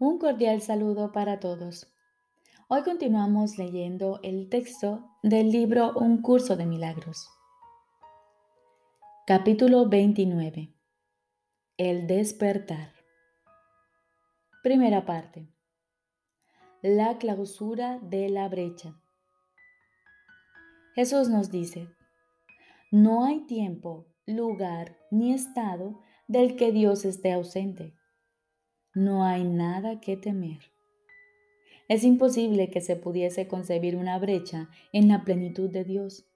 Un cordial saludo para todos. Hoy continuamos leyendo el texto del libro Un curso de milagros. Capítulo 29. El despertar. Primera parte. La clausura de la brecha. Jesús nos dice, no hay tiempo, lugar ni estado del que Dios esté ausente no hay nada que temer. Es imposible que se pudiese concebir una brecha en la plenitud de Dios.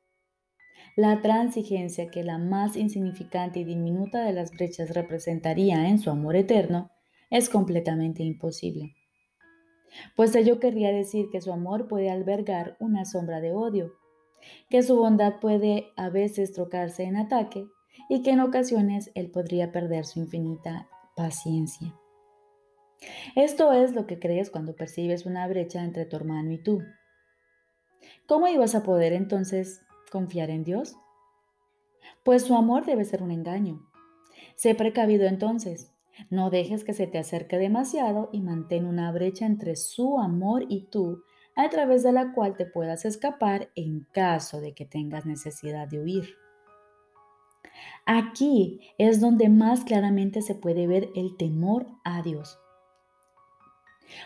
La transigencia que la más insignificante y diminuta de las brechas representaría en su amor eterno es completamente imposible. Pues ello querría decir que su amor puede albergar una sombra de odio, que su bondad puede a veces trocarse en ataque y que en ocasiones él podría perder su infinita paciencia. Esto es lo que crees cuando percibes una brecha entre tu hermano y tú. ¿Cómo ibas a poder entonces confiar en Dios? Pues su amor debe ser un engaño. Sé precavido entonces. No dejes que se te acerque demasiado y mantén una brecha entre su amor y tú, a través de la cual te puedas escapar en caso de que tengas necesidad de huir. Aquí es donde más claramente se puede ver el temor a Dios.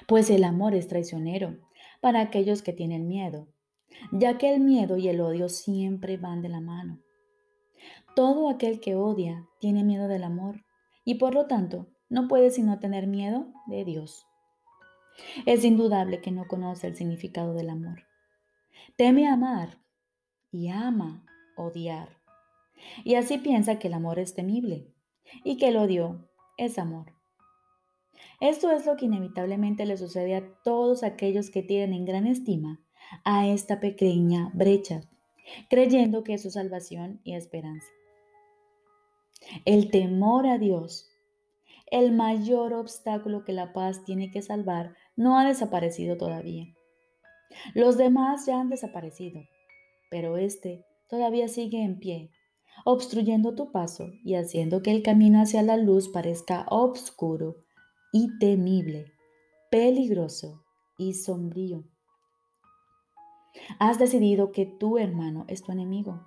Pues el amor es traicionero para aquellos que tienen miedo, ya que el miedo y el odio siempre van de la mano. Todo aquel que odia tiene miedo del amor y por lo tanto no puede sino tener miedo de Dios. Es indudable que no conoce el significado del amor. Teme amar y ama odiar. Y así piensa que el amor es temible y que el odio es amor. Esto es lo que inevitablemente le sucede a todos aquellos que tienen en gran estima a esta pequeña brecha, creyendo que es su salvación y esperanza. El temor a Dios, el mayor obstáculo que la paz tiene que salvar, no ha desaparecido todavía. Los demás ya han desaparecido, pero este todavía sigue en pie, obstruyendo tu paso y haciendo que el camino hacia la luz parezca obscuro y temible, peligroso y sombrío. Has decidido que tu hermano es tu enemigo.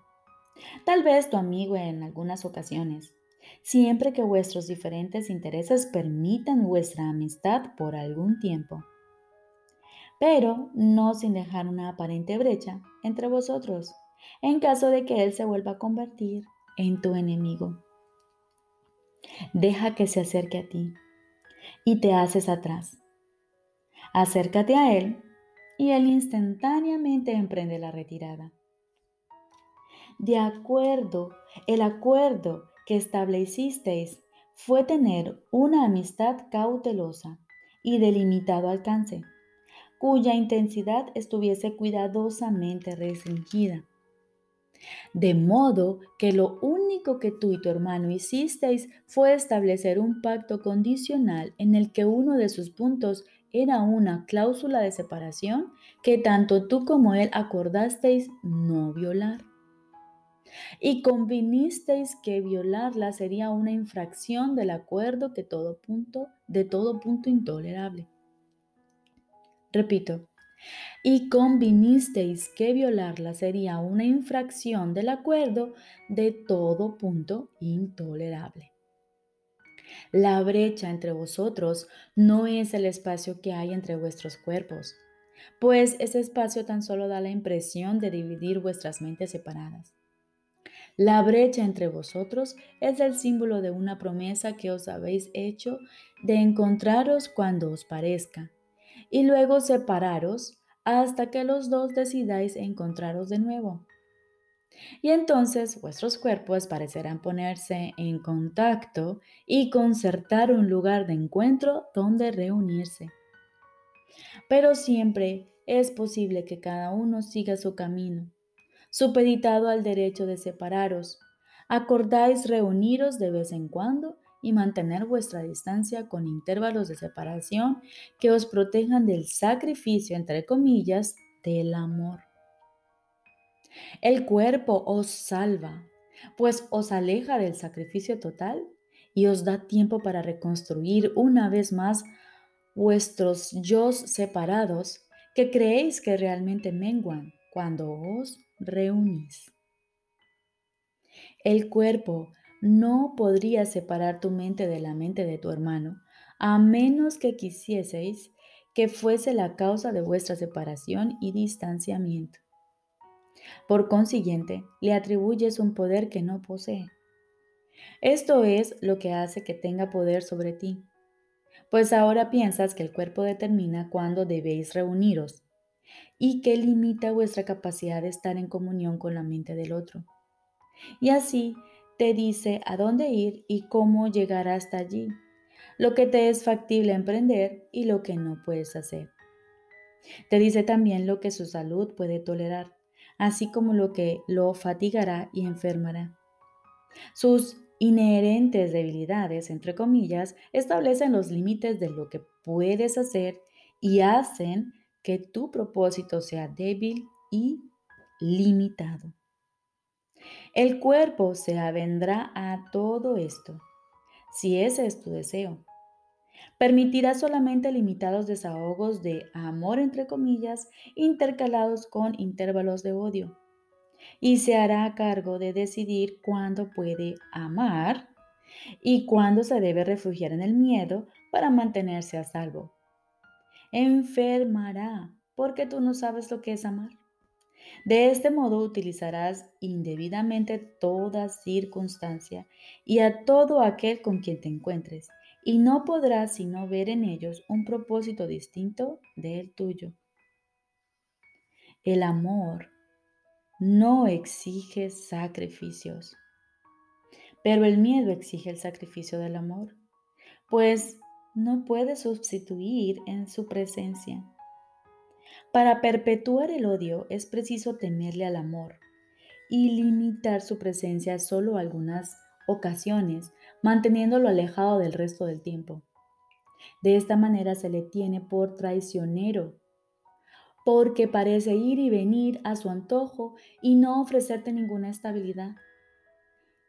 Tal vez tu amigo en algunas ocasiones, siempre que vuestros diferentes intereses permitan vuestra amistad por algún tiempo. Pero no sin dejar una aparente brecha entre vosotros, en caso de que él se vuelva a convertir en tu enemigo. Deja que se acerque a ti y te haces atrás. Acércate a Él y Él instantáneamente emprende la retirada. De acuerdo, el acuerdo que establecisteis fue tener una amistad cautelosa y de limitado alcance, cuya intensidad estuviese cuidadosamente restringida de modo que lo único que tú y tu hermano hicisteis fue establecer un pacto condicional en el que uno de sus puntos era una cláusula de separación que tanto tú como él acordasteis no violar. Y convinisteis que violarla sería una infracción del acuerdo que todo punto, de todo punto intolerable. Repito, y convinisteis que violarla sería una infracción del acuerdo de todo punto intolerable. La brecha entre vosotros no es el espacio que hay entre vuestros cuerpos, pues ese espacio tan solo da la impresión de dividir vuestras mentes separadas. La brecha entre vosotros es el símbolo de una promesa que os habéis hecho de encontraros cuando os parezca, y luego separaros hasta que los dos decidáis encontraros de nuevo. Y entonces vuestros cuerpos parecerán ponerse en contacto y concertar un lugar de encuentro donde reunirse. Pero siempre es posible que cada uno siga su camino, supeditado al derecho de separaros. Acordáis reuniros de vez en cuando y mantener vuestra distancia con intervalos de separación que os protejan del sacrificio, entre comillas, del amor. El cuerpo os salva, pues os aleja del sacrificio total y os da tiempo para reconstruir una vez más vuestros yo separados que creéis que realmente menguan cuando os reunís. El cuerpo no podría separar tu mente de la mente de tu hermano, a menos que quisieseis que fuese la causa de vuestra separación y distanciamiento. Por consiguiente, le atribuyes un poder que no posee. Esto es lo que hace que tenga poder sobre ti, pues ahora piensas que el cuerpo determina cuándo debéis reuniros y que limita vuestra capacidad de estar en comunión con la mente del otro. Y así te dice a dónde ir y cómo llegar hasta allí, lo que te es factible emprender y lo que no puedes hacer. Te dice también lo que su salud puede tolerar, así como lo que lo fatigará y enfermará. Sus inherentes debilidades, entre comillas, establecen los límites de lo que puedes hacer y hacen que tu propósito sea débil y limitado. El cuerpo se avendrá a todo esto, si ese es tu deseo. Permitirá solamente limitados desahogos de amor, entre comillas, intercalados con intervalos de odio. Y se hará cargo de decidir cuándo puede amar y cuándo se debe refugiar en el miedo para mantenerse a salvo. Enfermará porque tú no sabes lo que es amar. De este modo utilizarás indebidamente toda circunstancia y a todo aquel con quien te encuentres, y no podrás sino ver en ellos un propósito distinto del tuyo. El amor no exige sacrificios, pero el miedo exige el sacrificio del amor, pues no puede sustituir en su presencia. Para perpetuar el odio es preciso temerle al amor y limitar su presencia solo a algunas ocasiones, manteniéndolo alejado del resto del tiempo. De esta manera se le tiene por traicionero, porque parece ir y venir a su antojo y no ofrecerte ninguna estabilidad.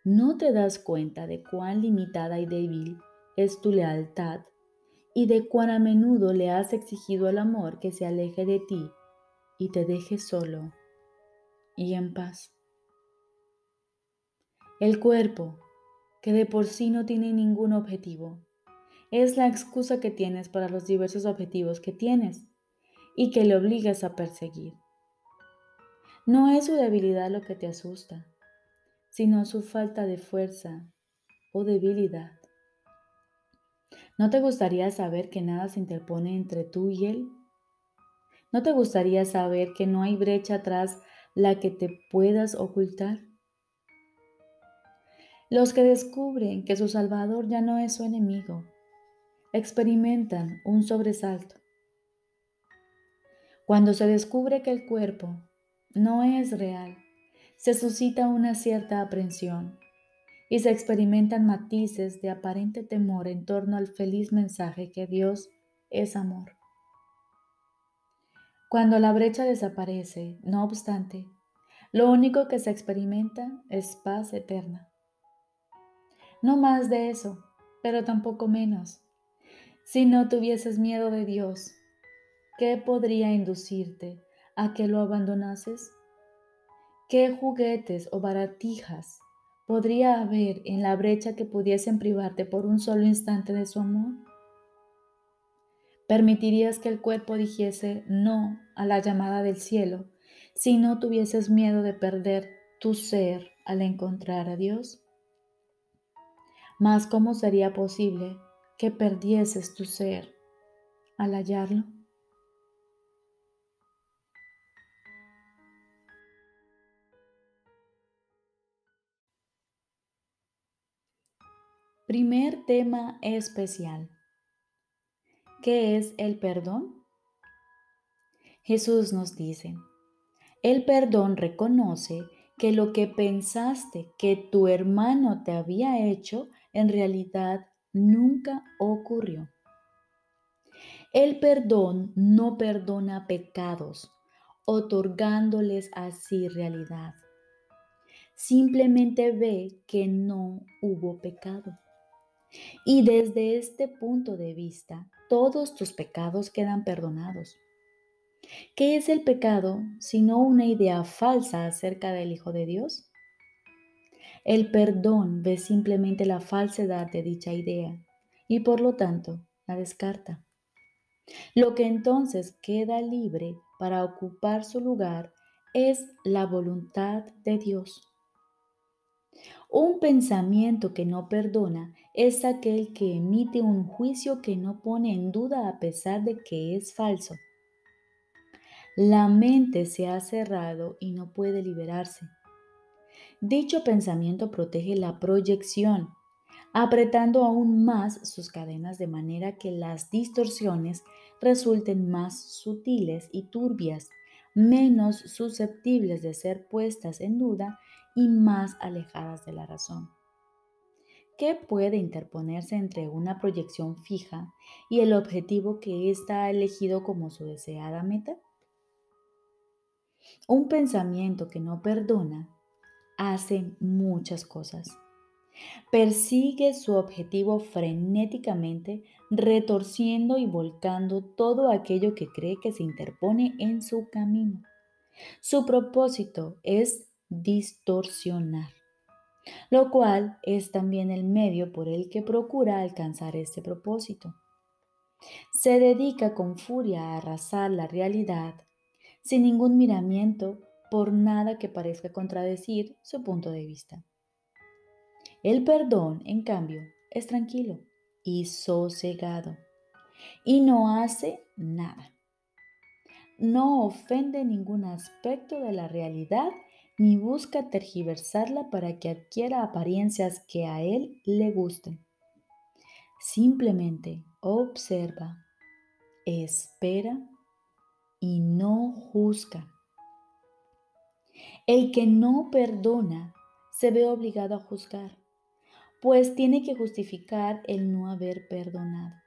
¿No te das cuenta de cuán limitada y débil es tu lealtad y de cuán a menudo le has exigido al amor que se aleje de ti y te deje solo y en paz. El cuerpo, que de por sí no tiene ningún objetivo, es la excusa que tienes para los diversos objetivos que tienes y que le obligas a perseguir. No es su debilidad lo que te asusta, sino su falta de fuerza o debilidad. ¿No te gustaría saber que nada se interpone entre tú y Él? ¿No te gustaría saber que no hay brecha tras la que te puedas ocultar? Los que descubren que su Salvador ya no es su enemigo, experimentan un sobresalto. Cuando se descubre que el cuerpo no es real, se suscita una cierta aprensión y se experimentan matices de aparente temor en torno al feliz mensaje que Dios es amor. Cuando la brecha desaparece, no obstante, lo único que se experimenta es paz eterna. No más de eso, pero tampoco menos. Si no tuvieses miedo de Dios, ¿qué podría inducirte a que lo abandonases? ¿Qué juguetes o baratijas podría haber en la brecha que pudiesen privarte por un solo instante de su amor? ¿Permitirías que el cuerpo dijese no a la llamada del cielo si no tuvieses miedo de perder tu ser al encontrar a Dios? Mas ¿cómo sería posible que perdieses tu ser al hallarlo? Primer tema especial. ¿Qué es el perdón? Jesús nos dice, el perdón reconoce que lo que pensaste que tu hermano te había hecho en realidad nunca ocurrió. El perdón no perdona pecados, otorgándoles así realidad. Simplemente ve que no hubo pecado. Y desde este punto de vista, todos tus pecados quedan perdonados. ¿Qué es el pecado sino una idea falsa acerca del Hijo de Dios? El perdón ve simplemente la falsedad de dicha idea y por lo tanto la descarta. Lo que entonces queda libre para ocupar su lugar es la voluntad de Dios. Un pensamiento que no perdona es aquel que emite un juicio que no pone en duda a pesar de que es falso. La mente se ha cerrado y no puede liberarse. Dicho pensamiento protege la proyección, apretando aún más sus cadenas de manera que las distorsiones resulten más sutiles y turbias, menos susceptibles de ser puestas en duda y más alejadas de la razón. ¿Qué puede interponerse entre una proyección fija y el objetivo que ésta ha elegido como su deseada meta? Un pensamiento que no perdona hace muchas cosas. Persigue su objetivo frenéticamente, retorciendo y volcando todo aquello que cree que se interpone en su camino. Su propósito es distorsionar, lo cual es también el medio por el que procura alcanzar este propósito. Se dedica con furia a arrasar la realidad, sin ningún miramiento por nada que parezca contradecir su punto de vista. El perdón, en cambio, es tranquilo y sosegado y no hace nada. No ofende ningún aspecto de la realidad ni busca tergiversarla para que adquiera apariencias que a él le gusten. Simplemente observa, espera y no juzga. El que no perdona se ve obligado a juzgar, pues tiene que justificar el no haber perdonado.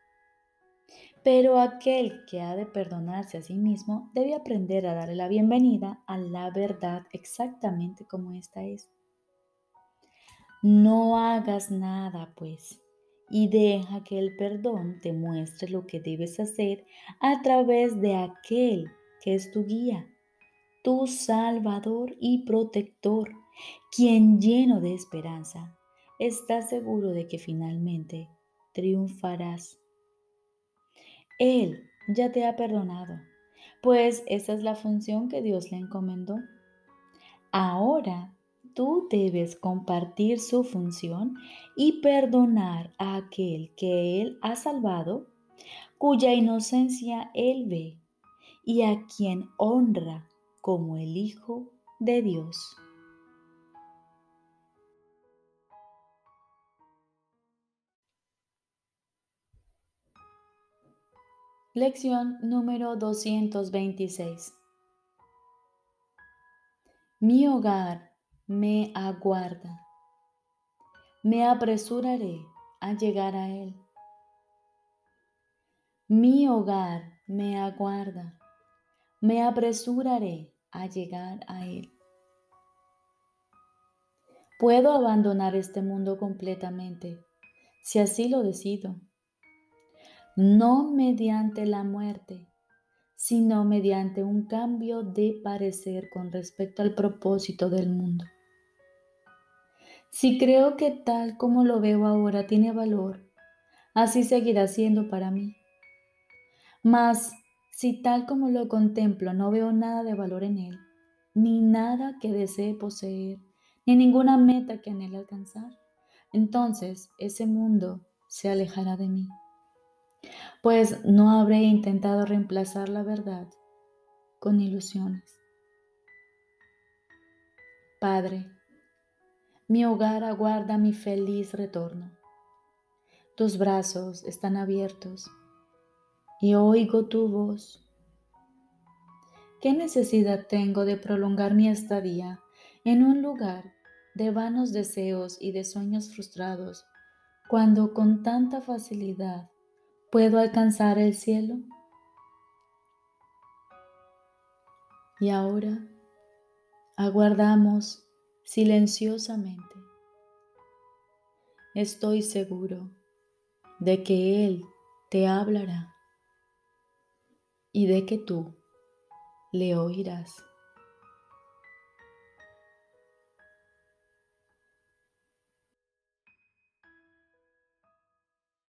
Pero aquel que ha de perdonarse a sí mismo debe aprender a darle la bienvenida a la verdad exactamente como ésta es. No hagas nada, pues, y deja que el perdón te muestre lo que debes hacer a través de aquel que es tu guía, tu salvador y protector, quien lleno de esperanza está seguro de que finalmente triunfarás. Él ya te ha perdonado, pues esa es la función que Dios le encomendó. Ahora tú debes compartir su función y perdonar a aquel que Él ha salvado, cuya inocencia Él ve y a quien honra como el Hijo de Dios. Lección número 226. Mi hogar me aguarda. Me apresuraré a llegar a él. Mi hogar me aguarda. Me apresuraré a llegar a él. Puedo abandonar este mundo completamente, si así lo decido no mediante la muerte, sino mediante un cambio de parecer con respecto al propósito del mundo. Si creo que tal como lo veo ahora tiene valor, así seguirá siendo para mí. Mas si tal como lo contemplo no veo nada de valor en él, ni nada que desee poseer, ni ninguna meta que anhele alcanzar, entonces ese mundo se alejará de mí pues no habré intentado reemplazar la verdad con ilusiones. Padre, mi hogar aguarda mi feliz retorno. Tus brazos están abiertos y oigo tu voz. ¿Qué necesidad tengo de prolongar mi estadía en un lugar de vanos deseos y de sueños frustrados cuando con tanta facilidad ¿Puedo alcanzar el cielo? Y ahora aguardamos silenciosamente. Estoy seguro de que Él te hablará y de que tú le oirás.